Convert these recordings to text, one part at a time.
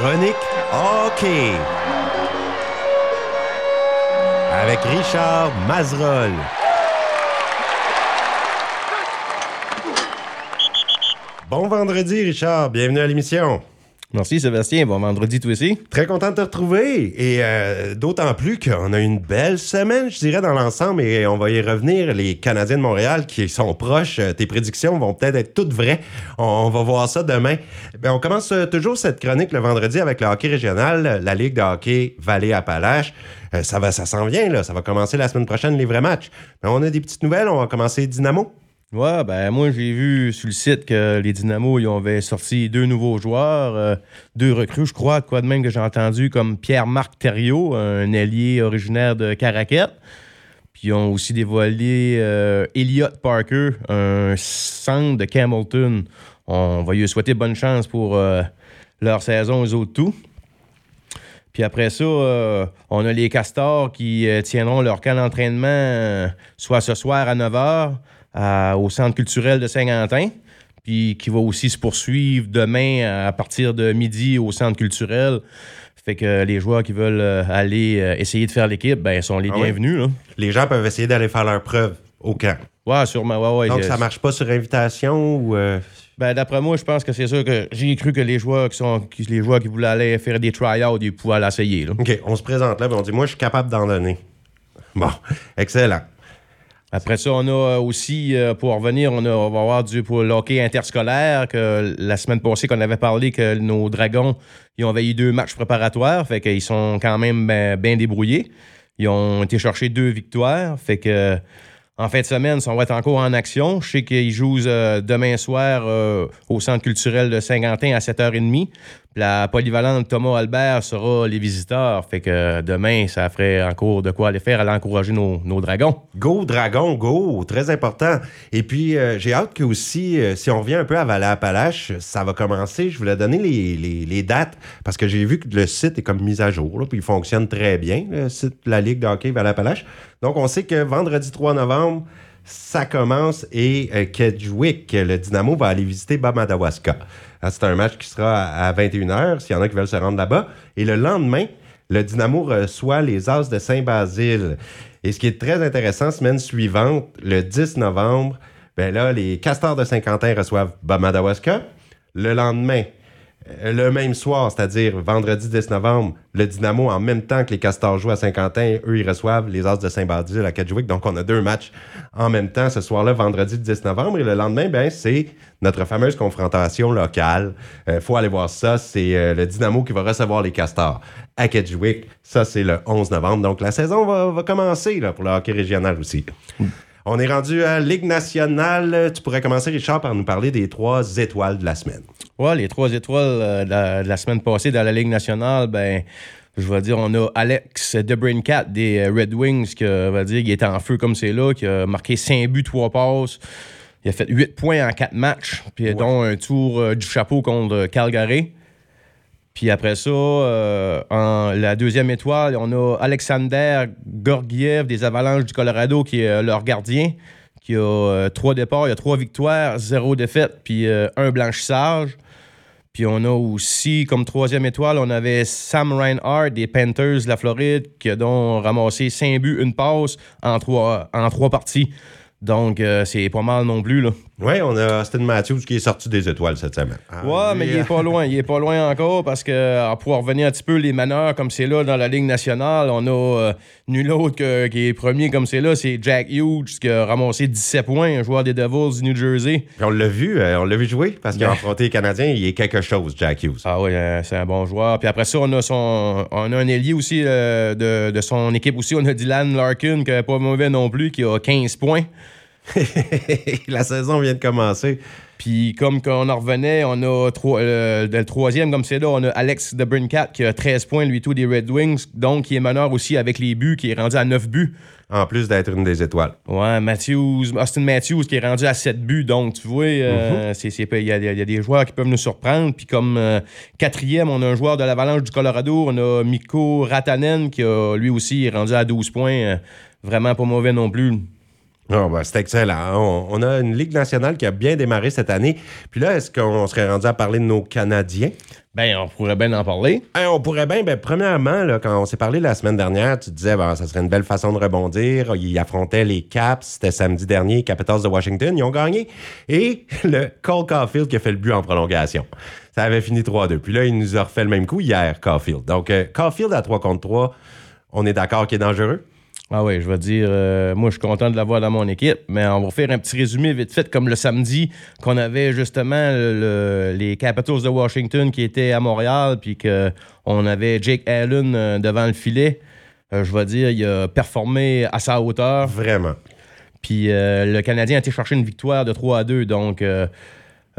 Chronique hockey. Avec Richard Mazerolle. Bon vendredi, Richard. Bienvenue à l'émission. Merci Sébastien, bon vendredi toi aussi. Très content de te retrouver et euh, d'autant plus qu'on a une belle semaine, je dirais, dans l'ensemble et on va y revenir. Les Canadiens de Montréal qui sont proches, euh, tes prédictions vont peut-être être toutes vraies. On, va voir ça demain. Ben, on commence euh, toujours cette chronique le vendredi avec le hockey régional, la Ligue de hockey Vallée-Appalaches. ça va, ça s'en vient, là. Ça va commencer la semaine prochaine, les vrais matchs. Mais on a des petites nouvelles. On va commencer Dynamo. Ouais, ben moi j'ai vu sur le site que les Dynamo ils avaient sorti deux nouveaux joueurs, euh, deux recrues, je crois, quoi de même que j'ai entendu, comme Pierre-Marc Thériault, un ailier originaire de Caraquette. Puis ils ont aussi dévoilé euh, Elliot Parker, un centre de Camelton. On va lui souhaiter bonne chance pour euh, leur saison aux autres tout. Puis après ça, on a les Castors qui tiendront leur camp d'entraînement soit ce soir à 9h au Centre culturel de Saint-Quentin, puis qui va aussi se poursuivre demain à partir de midi au Centre culturel. Fait que les joueurs qui veulent euh, aller euh, essayer de faire l'équipe, ben, sont les ah bienvenus. Les gens peuvent essayer d'aller faire leur preuve au camp. Ouais, sûrement. Ouais, ouais, Donc, ça marche pas sur invitation ou. Euh? Ben, d'après moi, je pense que c'est sûr que j'ai cru que les joueurs qui sont les joueurs qui voulaient aller faire des try-outs, ils pouvaient l'essayer. OK, on se présente là, et on dit Moi, je suis capable d'en donner. Bon, excellent. Après ça, on a aussi, euh, pour revenir, on, va avoir du pour hockey interscolaire, que la semaine passée qu'on avait parlé que nos Dragons, ils ont eu deux matchs préparatoires, fait qu'ils sont quand même bien débrouillés. Ils ont été chercher deux victoires, fait que en fin de semaine, on va être encore en action. Je sais qu'ils jouent euh, demain soir euh, au Centre culturel de Saint-Quentin à 7h30. La polyvalente Thomas Albert sera les visiteurs. Fait que demain, ça ferait encore de quoi aller faire, aller encourager nos, dragons. Go, dragon, go! Très important. Et puis, euh, j'ai hâte que aussi, si on revient un peu à Valais-Appalaches, ça va commencer. Je voulais donner les, dates parce que j'ai vu que le site est comme mis à jour. puis il fonctionne très bien, le site de la Ligue de hockey Valais-Appalaches. Donc, on sait que vendredi 3 novembre, ça commence et euh, Kedgewick, le Dynamo, va aller visiter Bamadawaska. Ah, c'est un match qui sera à 21h, s'il y en a qui veulent se rendre là-bas. Et le lendemain, le Dynamo reçoit les As de Saint-Basile. Et ce qui est très intéressant, semaine suivante, le 10 novembre, ben là, les Castors de Saint-Quentin reçoivent Bamadawaska. Le lendemain, le même soir, c'est-à-dire vendredi 10 novembre, le Dynamo, en même temps que les Castors jouent à Saint-Quentin, eux, ils reçoivent les As de Saint-Basile à Kedgewick. Donc, on a deux matchs en même temps ce soir-là, vendredi 10 novembre. Et le lendemain, ben, c'est notre fameuse confrontation locale. Il euh, faut aller voir ça. C'est euh, le Dynamo qui va recevoir les Castors à Kedgewick. Ça, c'est le 11 novembre. Donc, la saison va, commencer là, pour le hockey régional aussi. On est rendu à Ligue nationale. Tu pourrais commencer, Richard, par nous parler des trois étoiles de la semaine. Oui, les trois étoiles euh, de, la, semaine passée dans la Ligue nationale, ben, je vais dire, on a Alex Debrincat des euh, Red Wings, qui va dire, il était en feu comme c'est là, qui a marqué 5 buts, 3 passes. Il a fait 8 points en 4 matchs, puis dont un tour euh, du chapeau contre Calgary. Puis après ça, euh, en la deuxième étoile, on a Alexander Gorgiev des Avalanches du Colorado, qui est euh, leur gardien, qui a euh, trois départs, il y a trois victoires, zéro défaite, puis un blanchissage. Puis on a aussi, comme troisième étoile, on avait Sam Reinhardt des Panthers de la Floride, qui a donc ramassé cinq buts, une passe en trois, parties. Donc, c'est pas mal non plus. Là. Oui, on a Austin Matthews qui est sorti des étoiles cette semaine. Ah, ouais, mais il est pas loin. Il est pas loin encore parce que, euh, pour revenir un petit peu les meneurs comme c'est là dans la Ligue nationale, on a euh, nul autre qui est premier comme c'est là, c'est Jack Hughes qui a ramassé 17 points, un joueur des Devils du New Jersey. on l'a vu, on l'a vu jouer parce qu'il a affronté les Canadiens, il est quelque chose, Jack Hughes. Ah oui, c'est un bon joueur. Puis après ça, on a, son, on a un ailier aussi de, de, son équipe aussi. On a Dylan Larkin qui n'est pas mauvais non plus, qui a 15 points. la saison vient de commencer. Puis comme on en revenait, on a euh, le troisième, comme c'est là, on a Alex de Brincat qui a 13 points, lui tout, des Red Wings, donc qui est meneur aussi avec les buts, qui est rendu à 9 buts. En plus d'être une des étoiles. Ouais, Matthews, Austin Matthews qui est rendu à 7 buts. Donc, tu vois, euh, il y, a des joueurs qui peuvent nous surprendre. Puis comme euh, quatrième, on a un joueur de l'Avalanche du Colorado. On a Mikko Ratanen qui a lui aussi est rendu à 12 points. vraiment pas mauvais non plus. Oh, ben, c'est excellent. On, a une Ligue nationale qui a bien démarré cette année. Puis là, est-ce qu'on serait rendu à parler de nos Canadiens? Ben, on pourrait bien en parler. on pourrait bien. Ben, premièrement, là, quand on s'est parlé la semaine dernière, tu disais ben, ça serait une belle façon de rebondir. Ils affrontaient les Caps. C'était samedi dernier, Capitals de Washington. Ils ont gagné. Et le Cole Caulfield qui a fait le but en prolongation. Ça avait fini 3-2. Puis là, il nous a refait le même coup hier, Caulfield. Donc, euh, Caulfield à 3 contre 3, on est d'accord qu'il est dangereux? Ah oui, je vais dire, euh, moi, je suis content de l'avoir dans mon équipe, mais on va faire un petit résumé vite fait, comme le samedi, qu'on avait justement les Capitals de Washington qui étaient à Montréal, puis qu'on avait Jake Allen euh, devant le filet. Euh, je vais dire, il a performé à sa hauteur. Vraiment. Puis le Canadien a été chercher une victoire de 3 à 2, donc euh,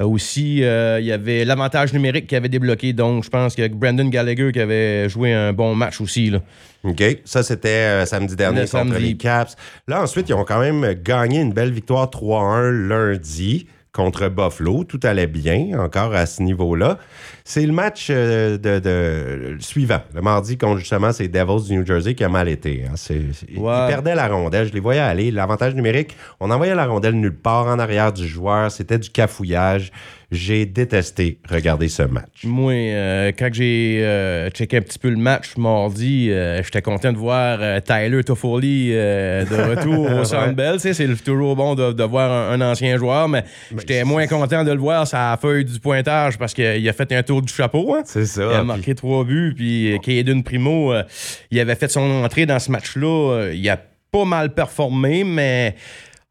aussi, euh, il y avait l'avantage numérique qui avait débloqué. Donc, je pense que Brandon Gallagher qui avait joué un bon match aussi. Là. OK. Ça, c'était euh, samedi dernier contre les Caps. Là, ensuite, ils ont quand même gagné une belle victoire 3-1 lundi contre Buffalo. Tout allait bien encore à ce niveau-là. C'est le match euh, de, suivant, le mardi contre justement ces Devils du New Jersey qui a mal été. Hein. Ils perdaient la rondelle. Je les voyais aller. L'avantage numérique, on envoyait la rondelle nulle part en arrière du joueur. C'était du cafouillage. J'ai détesté regarder ce match. Moi, euh, quand j'ai euh, checké un petit peu le match mardi, euh, j'étais content de voir Tyler Toffoli de retour au Sunbelt. C'est toujours bon de, voir un, ancien joueur, mais, j'étais moins content de le voir sa feuille du pointage parce qu'il a fait un tour du chapeau. Hein. C'est ça. Il a marqué trois buts, puis Kaden Primo, il avait fait son entrée dans ce match-là. il a pas mal performé, mais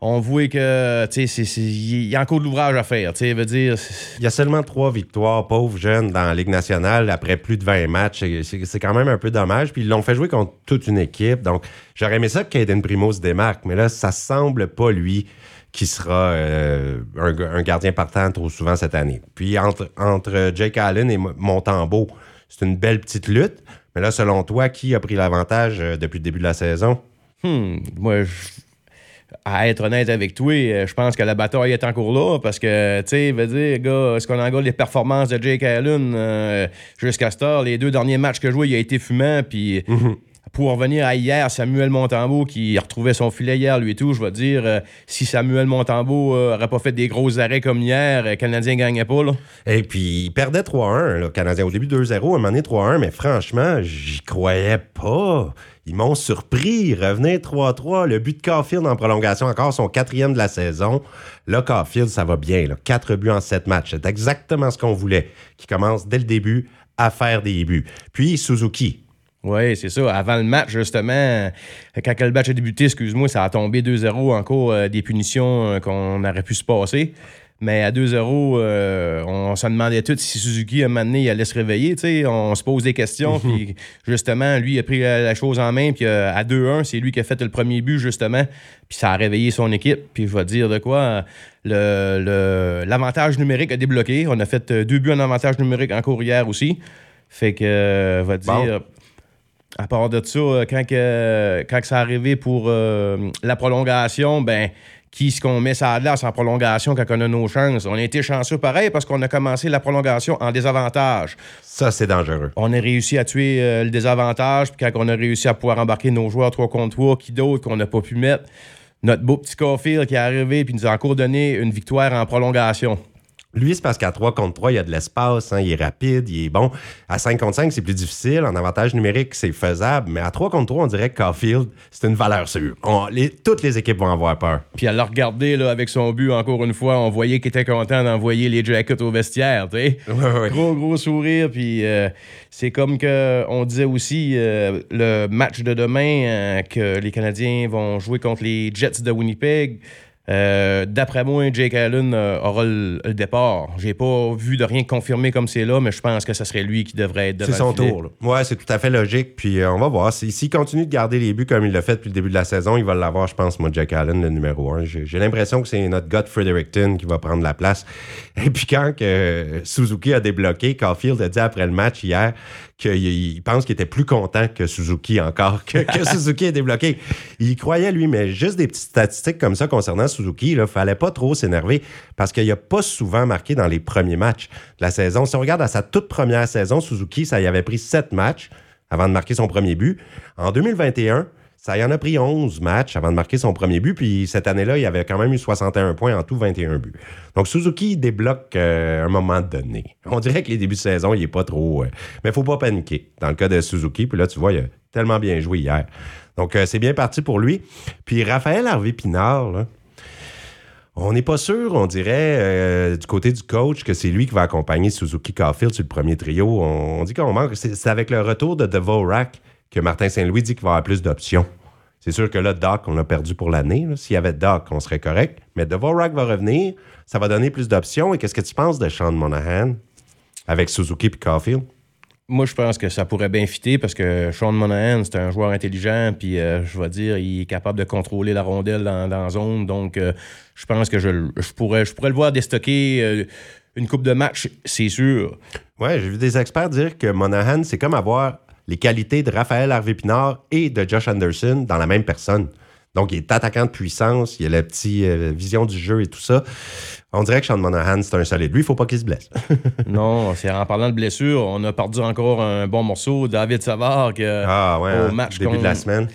on voit que il y a encore de l'ouvrage à faire. Veut dire... Il y a seulement trois victoires, pauvres jeunes, dans la Ligue nationale après plus de 20 matchs. C'est quand même un peu dommage. Puis ils l'ont fait jouer contre toute une équipe. Donc, j'aurais aimé ça que Caden Primo se démarque, mais là, ça semble pas lui qui sera euh, un, gardien partant trop souvent cette année. Puis entre, entre Jake Allen et Montembeau, c'est une belle petite lutte. Mais là, selon toi, qui a pris l'avantage euh, depuis le début de la saison? Hmm, moi, je à être honnête avec toi, euh, je pense que la bataille est encore là parce que, tu sais, veut dire, gars, est-ce qu'on regarde les performances de Jake Allen euh, jusqu'à ce temps? Les deux derniers matchs que joué, il a été fumant, puis. Mhm. Pour revenir à hier, Samuel Montembeau qui retrouvait son filet hier, lui et tout, je vais dire, euh, si Samuel Montembeau n'aurait pas fait des gros arrêts comme hier, le Canadien ne gagnait pas. Là. Et puis, il perdait 3-1, le Canadien. Au début 2-0, à un moment donné 3-1, mais franchement, j'y croyais pas. Ils m'ont surpris. Revenez 3-3. Le but de Caulfield en prolongation, encore son quatrième de la saison. Là, Caulfield, ça va bien. Quatre buts en sept matchs. C'est exactement ce qu'on voulait. Qui commence dès le début à faire des buts. Puis Suzuki. Oui, c'est ça. Avant le match, justement, quand le match a débuté, excuse-moi, ça a tombé 2-0 encore euh, des punitions euh, qu'on aurait pu se passer. Mais à 2-0, euh, on s'en demandait tout si Suzuki, à un moment donné, il allait se réveiller. On se pose des questions. puis justement, lui, il a pris la, chose en main. Puis à 2-1, c'est lui qui a fait le premier but, justement. Puis ça a réveillé son équipe. Puis je vais te dire de quoi. L'avantage numérique a débloqué. On a fait deux buts en avantage numérique en hier aussi. Fait que, vais dire. À part de ça, quand, que, quand ça arrivé pour la prolongation, ben qui ce qu'on met ça à glace en prolongation quand on a nos chances? On a été chanceux pareil parce qu'on a commencé la prolongation en désavantage. Ça, c'est dangereux. On a réussi à tuer euh, le désavantage, puis quand on a réussi à pouvoir embarquer nos joueurs 3 contre 3, qui d'autres qu'on n'a pas pu mettre, notre beau petit Caulfield qui est arrivé puis nous a encore donné une victoire en prolongation. Lui, c'est parce qu'à 3 contre 3, il y a de l'espace, hein, il est rapide, il est bon. À 5 contre 5, c'est plus difficile. En avantage numérique, c'est faisable. Mais à 3 contre 3, on dirait que Caulfield, c'est une valeur sûre. toutes les équipes vont avoir peur. Puis à le regarder là, avec son but, encore une fois, on voyait qu'il était content d'envoyer les jackets au vestiaire. Gros, gros sourire. Puis euh, c'est comme que on disait aussi euh, le match de demain euh, que les Canadiens vont jouer contre les Jets de Winnipeg. Euh, d'après moi, Jake Allen euh, aura le, départ. J'ai pas vu de rien confirmé comme c'est là, mais je pense que ce serait lui qui devrait être C'est son tour. Ouais, c'est tout à fait logique. Puis euh, on va voir. S'il continue de garder les buts comme il l'a fait depuis le début de la saison, il va l'avoir, je pense, moi, Jake Allen, le numéro 1. J'ai l'impression que c'est notre gars Fredericton qui va prendre la place. Et puis quand que Suzuki a débloqué, Caulfield a dit après le match hier qu'il pense qu'il était plus content que Suzuki encore, que, Suzuki est débloqué. Il croyait, lui, mais juste des petites statistiques comme ça concernant Suzuki, il fallait pas trop s'énerver parce qu'il n'a pas souvent marqué dans les premiers matchs de la saison. Si on regarde à sa toute première saison, Suzuki, ça y avait pris sept matchs avant de marquer son premier but. En 2021, Ça y en a pris 11 matchs avant de marquer son premier but. Puis cette année-là, il avait quand même eu 61 points en tout, 21 buts. Donc Suzuki débloque euh, un moment donné. On dirait que les débuts de saison, il est pas trop. Euh, mais faut pas paniquer. Dans le cas de Suzuki, puis là, tu vois, il a tellement bien joué hier. Donc euh, c'est bien parti pour lui. Puis Raphaël Harvey Pinard, là, on n'est pas sûr, on dirait, du côté du coach, que c'est lui qui va accompagner Suzuki Caulfield sur le premier trio. On, dit qu'on manque. C'est avec le retour de Dvorak que Martin Saint-Louis dit qu'il va avoir plus d'options. C'est sûr que là, Doc, on a perdu pour l'année. S'il y avait Doc, on serait correct. Mais Dvorak va revenir. Ça va donner plus d'options. Et qu'est-ce que tu penses de Sean Monahan avec Suzuki et Caulfield? Moi, je pense que ça pourrait bien fitter parce que Sean Monahan, c'est un joueur intelligent, puis euh, je vais dire, il est capable de contrôler la rondelle dans, la zone. Donc, euh, je pense que je, pourrais, je pourrais le voir déstocker euh, une coupe de match, c'est sûr. Ouais, j'ai vu des experts dire que Monahan, c'est comme avoir les qualités de Raphaël Harvey-Pinard et de Josh Anderson dans la même personne. Donc, il est attaquant de puissance, il a la petite euh, vision du jeu et tout ça. On dirait que Sean Monahan, c'est un solide. Lui, il ne faut pas qu'il se blesse. non, c'est en parlant de blessure, on a perdu encore un bon morceau. David Savard, ah, ouais, au match début de la semaine.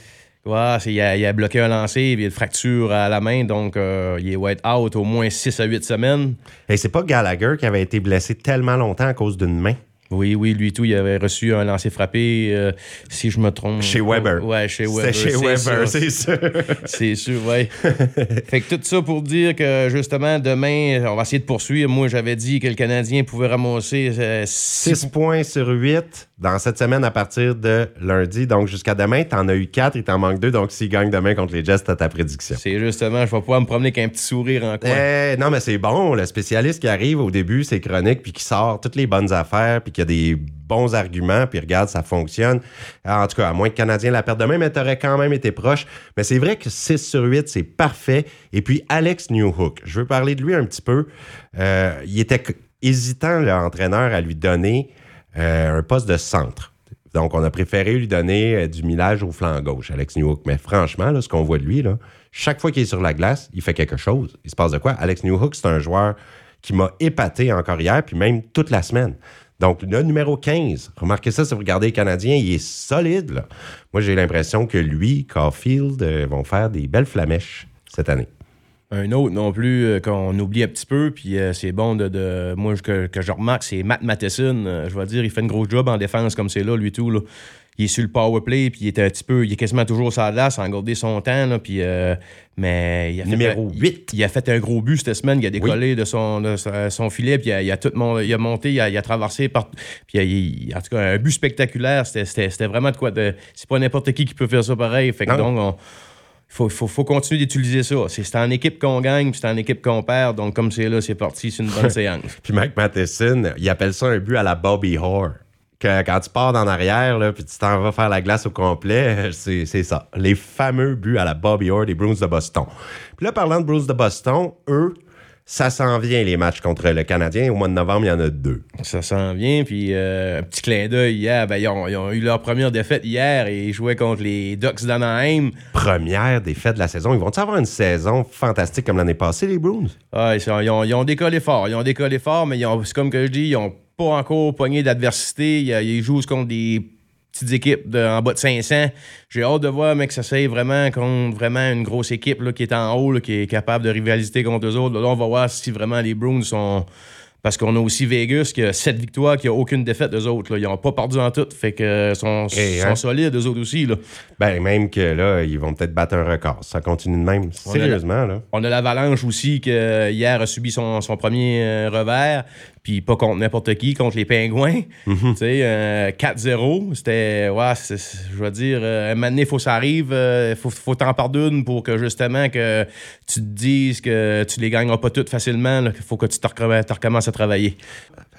Ouais, il, a, il, a, bloqué un lancer, il a une fracture à la main, donc euh, il est white out au moins 6 à 8 semaines. Et c'est pas Gallagher qui avait été blessé tellement longtemps à cause d'une main. Oui, oui, lui tout, il avait reçu un lancer frappé, euh, si je me trompe. Chez Weber. Ouais, chez Weber. C'est chez Weber, c'est sûr. c'est sûr, oui. fait que tout ça pour dire que justement, demain, on va essayer de poursuivre. Moi, j'avais dit que le Canadien pouvait ramasser 6 euh, points sur 8 dans cette semaine à partir de lundi. Donc, jusqu'à demain, tu en as eu 4 et t'en manques 2. Donc, s'il gagne demain contre les Jets, t'as ta prédiction. C'est justement, je vais pouvoir me promener avec un petit sourire en coin. Eh, non, mais c'est bon. Le spécialiste qui arrive au début, c'est chronique, puis qui sort toutes les bonnes affaires, puis qui a des bons arguments, puis regarde, ça fonctionne. En tout cas, à moins que le Canadien la perde demain, mais t'aurais quand même été proche. Mais c'est vrai que 6 sur 8, c'est parfait. Et puis, Alex Newhook, je veux parler de lui un petit peu. Euh, il était hésitant, l'entraîneur, à lui donner euh, un poste de centre. Donc, on a préféré lui donner euh, du millage au flanc gauche, Alex Newhook. Mais franchement, là, ce qu'on voit de lui, chaque fois qu'il est sur la glace, il fait quelque chose. Il se passe de quoi? Alex Newhook, c'est un joueur qui m'a épaté encore hier, puis même toute la semaine. Donc, le numéro 15, remarquez ça si vous regardez les Canadiens, il est solide. Moi, j'ai l'impression que lui, Caulfield, euh, vont faire des belles flamèches cette année. Un autre non plus euh, qu'on oublie un petit peu, puis euh, c'est bon de, Moi, que, que, je remarque, c'est Matt Matheson. Je vais dire, il fait une grosse job en défense comme c'est là, lui tout. Là. Il est sur le power play, puis il est un petit peu. Il est quasiment toujours sur la glace, en garder son temps. Là, puis, mais il a fait, Numéro 8. Il, a fait un gros but cette semaine. Il a décollé de, son, son filet, puis il a, tout il a monté, il a, traversé. Par, puis il, en tout cas, un but spectaculaire. C'était vraiment de quoi. De, c'est pas n'importe qui qui peut faire ça pareil. Fait que donc, on, faut, faut, continuer d'utiliser ça. C'est en équipe qu'on gagne, puis c'est en équipe qu'on perd. Donc, comme c'est là, c'est parti, c'est une bonne séance. puis Mike Matheson, il appelle ça un but à la Bobby Hoare. Que quand tu pars en arrière, là, puis tu t'en vas faire la glace au complet, c'est ça. Les fameux buts à la Bobby Hoare des Bruins de Boston. Puis là, parlant de Bruins de Boston, eux, ça s'en vient, les matchs contre le Canadien. Au mois de novembre, il y en a deux. Ça s'en vient. Puis, euh, un petit clin d'œil hier. Ben, ils, ont, eu leur première défaite hier et ils jouaient contre les Ducks d'Anaheim. Première défaite de la saison. Ils vont avoir une saison fantastique comme l'année passée, les Bruins? Ah, ils, ont, décollé fort. Ils ont décollé fort, mais c'est comme que je dis, ils n'ont pas encore pogné d'adversité. Ils, jouent contre des petites équipes en bas de 500. J'ai hâte de voir, mais que ça soit vraiment contre vraiment une grosse équipe là, qui est en haut, qui est capable de rivaliser contre eux autres. Là, on va voir si vraiment les Bruins sont parce qu'on a aussi Vegas qui a sept victoires, qui a aucune défaite d'eux autres. Là. Ils n'ont pas perdu en tout. Fait que sont, hein? solides, eux autres aussi. Là. Ben, même que là, ils vont peut-être battre un record. Ça continue de même. Sérieusement, là. On a l'Avalanche aussi qui hier a subi son, son premier euh, revers. Puis pas contre n'importe qui, contre les Pingouins. Mhm. Tu sais, 4-0. Euh, c'était, ouais, je veux dire, euh, donné, il faut que ça arrive. Il faut, faut t'en pardonner pour que justement que tu te dises que tu les gagneras pas toutes facilement. Il faut que tu te recommences à travailler.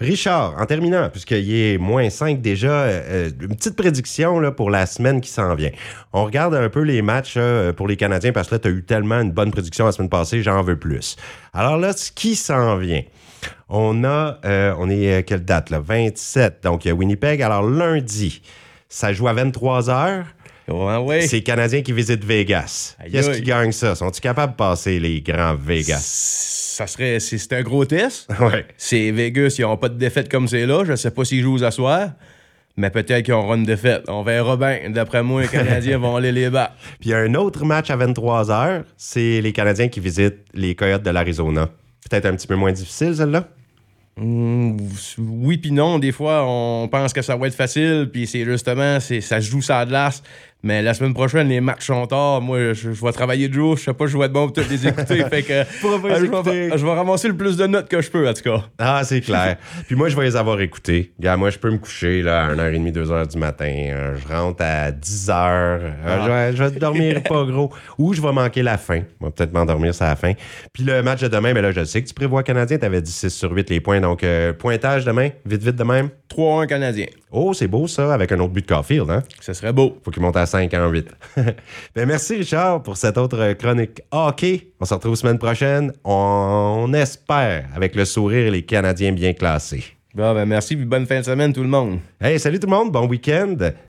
Richard, en terminant, puisqu'il est moins 5 déjà, euh, euh, une petite prédiction là, pour la semaine qui s'en vient. On regarde un peu les matchs pour les Canadiens parce que là, tu as eu tellement une bonne prédiction la semaine passée, j'en veux plus. Alors là, ce qui s'en vient. On a, euh, on est quelle date là? 27. Donc, il y a Winnipeg. Alors, lundi, ça joue à 23 h. Ouais, C'est les Canadiens qui visitent Vegas. Qu'est-ce qui gagne ça? Sont-ils capables de passer les grands Vegas? ça serait. C'est un gros test. Ouais. C'est Vegas, ils n'ont pas de défaite comme c'est là. Je ne sais pas s'ils jouent à soir. Mais peut-être qu'ils auront une défaite. On verra bien. D'après moi, les Canadiens vont aller les battre. Puis il y a un autre match à 23 h c'est les Canadiens qui visitent les Coyotes de l'Arizona. Peut-être un petit peu moins difficile, celle-là? Mm, oui puis non. Des fois, on pense que ça va être facile, puis c'est justement, c'est, ça joue ça à glace. Mais la semaine prochaine, les matchs sont tard. Moi, je, vais travailler de jour. Je sais pas, je vais être bon pour toutes les écouter. fait que euh, je, vais, je, vais, ramasser le plus de notes que je peux, en tout cas. Ah, c'est clair. Puis moi, je vais les avoir écoutés. Gars, moi, je peux me coucher là, à 1h30, 2h du matin. Euh, je rentre à 10h. Euh, ah. je, vais, dormir pas gros. Ou je vais manquer la fin. Je vais peut-être m'endormir ça la fin. Puis le match de demain, mais ben là, je sais que tu prévois Canadien. Tu avais dit 6 sur 8 les points. Donc, pointage demain, vite, vite de même. 3-1 Canadien. Oh, c'est beau ça, avec un autre but de Caulfield, hein? Ce serait beau. Faut qu'il monte à 5 en 8. ben, merci Richard pour cette autre chronique hockey. On se retrouve semaine prochaine. On espère avec le sourire et les Canadiens bien classés. Bon, ben merci, puis bonne fin de semaine tout le monde. Hey, salut tout le monde, bon week-end.